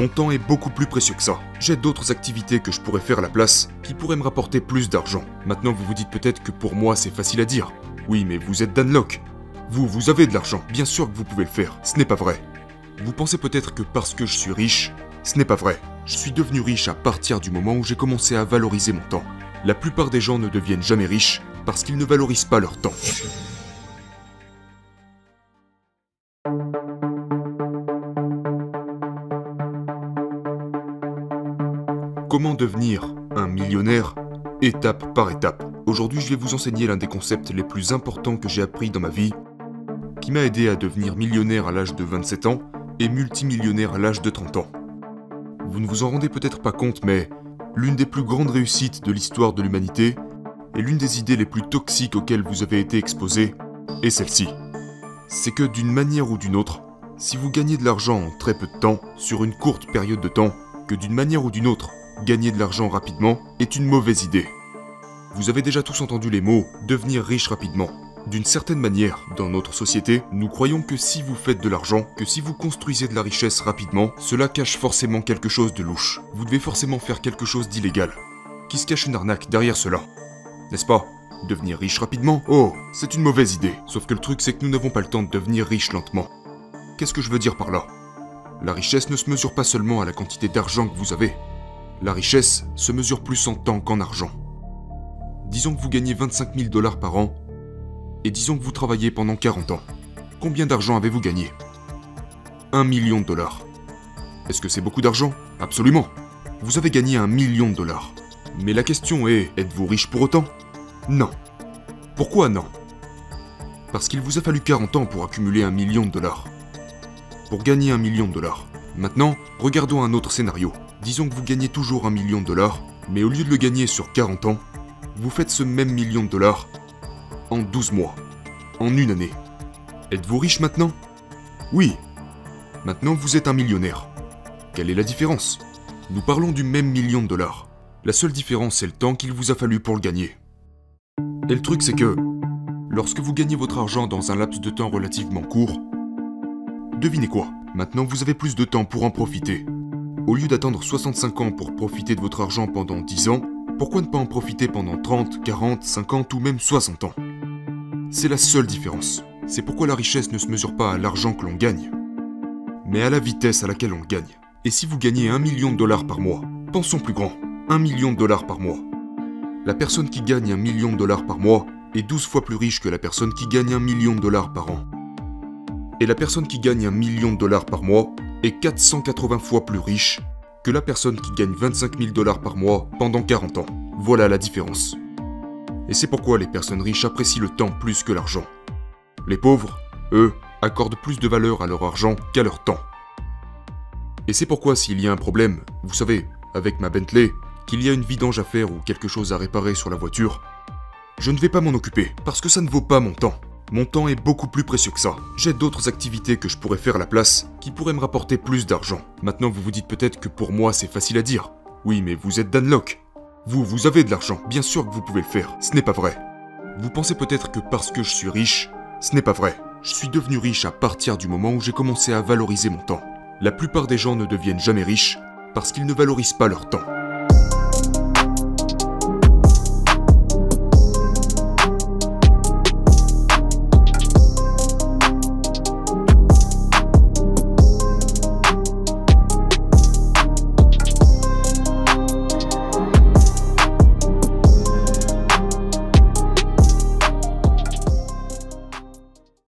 Mon temps est beaucoup plus précieux que ça. J'ai d'autres activités que je pourrais faire à la place qui pourraient me rapporter plus d'argent. Maintenant, vous vous dites peut-être que pour moi, c'est facile à dire. Oui, mais vous êtes Dan Locke. Vous, vous avez de l'argent. Bien sûr que vous pouvez le faire. Ce n'est pas vrai. Vous pensez peut-être que parce que je suis riche, ce n'est pas vrai. Je suis devenu riche à partir du moment où j'ai commencé à valoriser mon temps. La plupart des gens ne deviennent jamais riches parce qu'ils ne valorisent pas leur temps. Comment devenir un millionnaire étape par étape Aujourd'hui, je vais vous enseigner l'un des concepts les plus importants que j'ai appris dans ma vie, qui m'a aidé à devenir millionnaire à l'âge de 27 ans et multimillionnaire à l'âge de 30 ans. Vous ne vous en rendez peut-être pas compte, mais l'une des plus grandes réussites de l'histoire de l'humanité et l'une des idées les plus toxiques auxquelles vous avez été exposé est celle-ci. C'est que d'une manière ou d'une autre, si vous gagnez de l'argent en très peu de temps, sur une courte période de temps, que d'une manière ou d'une autre, gagner de l'argent rapidement est une mauvaise idée. Vous avez déjà tous entendu les mots devenir riche rapidement. D'une certaine manière, dans notre société, nous croyons que si vous faites de l'argent, que si vous construisez de la richesse rapidement, cela cache forcément quelque chose de louche. Vous devez forcément faire quelque chose d'illégal. Qui se cache une arnaque derrière cela? N'est-ce pas? Devenir riche rapidement? Oh, c'est une mauvaise idée. Sauf que le truc c'est que nous n'avons pas le temps de devenir riche lentement. Qu'est-ce que je veux dire par là? La richesse ne se mesure pas seulement à la quantité d'argent que vous avez. La richesse se mesure plus en temps qu'en argent. Disons que vous gagnez 25 000 dollars par an, et disons que vous travaillez pendant 40 ans. Combien d'argent avez-vous gagné? 1 million de dollars. Est-ce que c'est beaucoup d'argent? Absolument. Vous avez gagné un million de dollars. Mais la question est, êtes-vous riche pour autant? Non. Pourquoi non? Parce qu'il vous a fallu 40 ans pour accumuler un million de dollars. Pour gagner un million de dollars. Maintenant, regardons un autre scénario. Disons que vous gagnez toujours un million de dollars, mais au lieu de le gagner sur 40 ans, vous faites ce même million de dollars en 12 mois, en une année. Êtes-vous riche maintenant? Oui. Maintenant vous êtes un millionnaire. Quelle est la différence? Nous parlons du même million de dollars. La seule différence c'est le temps qu'il vous a fallu pour le gagner. Et le truc c'est que, lorsque vous gagnez votre argent dans un laps de temps relativement court, devinez quoi? Maintenant vous avez plus de temps pour en profiter. Au lieu d'attendre 65 ans pour profiter de votre argent pendant 10 ans, pourquoi ne pas en profiter pendant 30, 40, 50 ou même 60 ans? C'est la seule différence. C'est pourquoi la richesse ne se mesure pas à l'argent que l'on gagne, mais à la vitesse à laquelle on gagne. Et si vous gagnez 1 million de dollars par mois, pensons plus grand, 1 million de dollars par mois. La personne qui gagne 1 million de dollars par mois est 12 fois plus riche que la personne qui gagne 1 million de dollars par an. Et la personne qui gagne 1 million de dollars par mois est 480 fois plus riche que la personne qui gagne 25 000 dollars par mois pendant 40 ans. Voilà la différence. Et c'est pourquoi les personnes riches apprécient le temps plus que l'argent. Les pauvres, eux, accordent plus de valeur à leur argent qu'à leur temps. Et c'est pourquoi s'il y a un problème, vous savez, avec ma Bentley, qu'il y a une vidange à faire ou quelque chose à réparer sur la voiture, je ne vais pas m'en occuper, parce que ça ne vaut pas mon temps. Mon temps est beaucoup plus précieux que ça. J'ai d'autres activités que je pourrais faire à la place, qui pourraient me rapporter plus d'argent. Maintenant, vous vous dites peut-être que pour moi, c'est facile à dire. Oui, mais vous êtes Dan Locke. Vous, vous avez de l'argent. Bien sûr que vous pouvez le faire. Ce n'est pas vrai. Vous pensez peut-être que parce que je suis riche, ce n'est pas vrai. Je suis devenu riche à partir du moment où j'ai commencé à valoriser mon temps. La plupart des gens ne deviennent jamais riches parce qu'ils ne valorisent pas leur temps.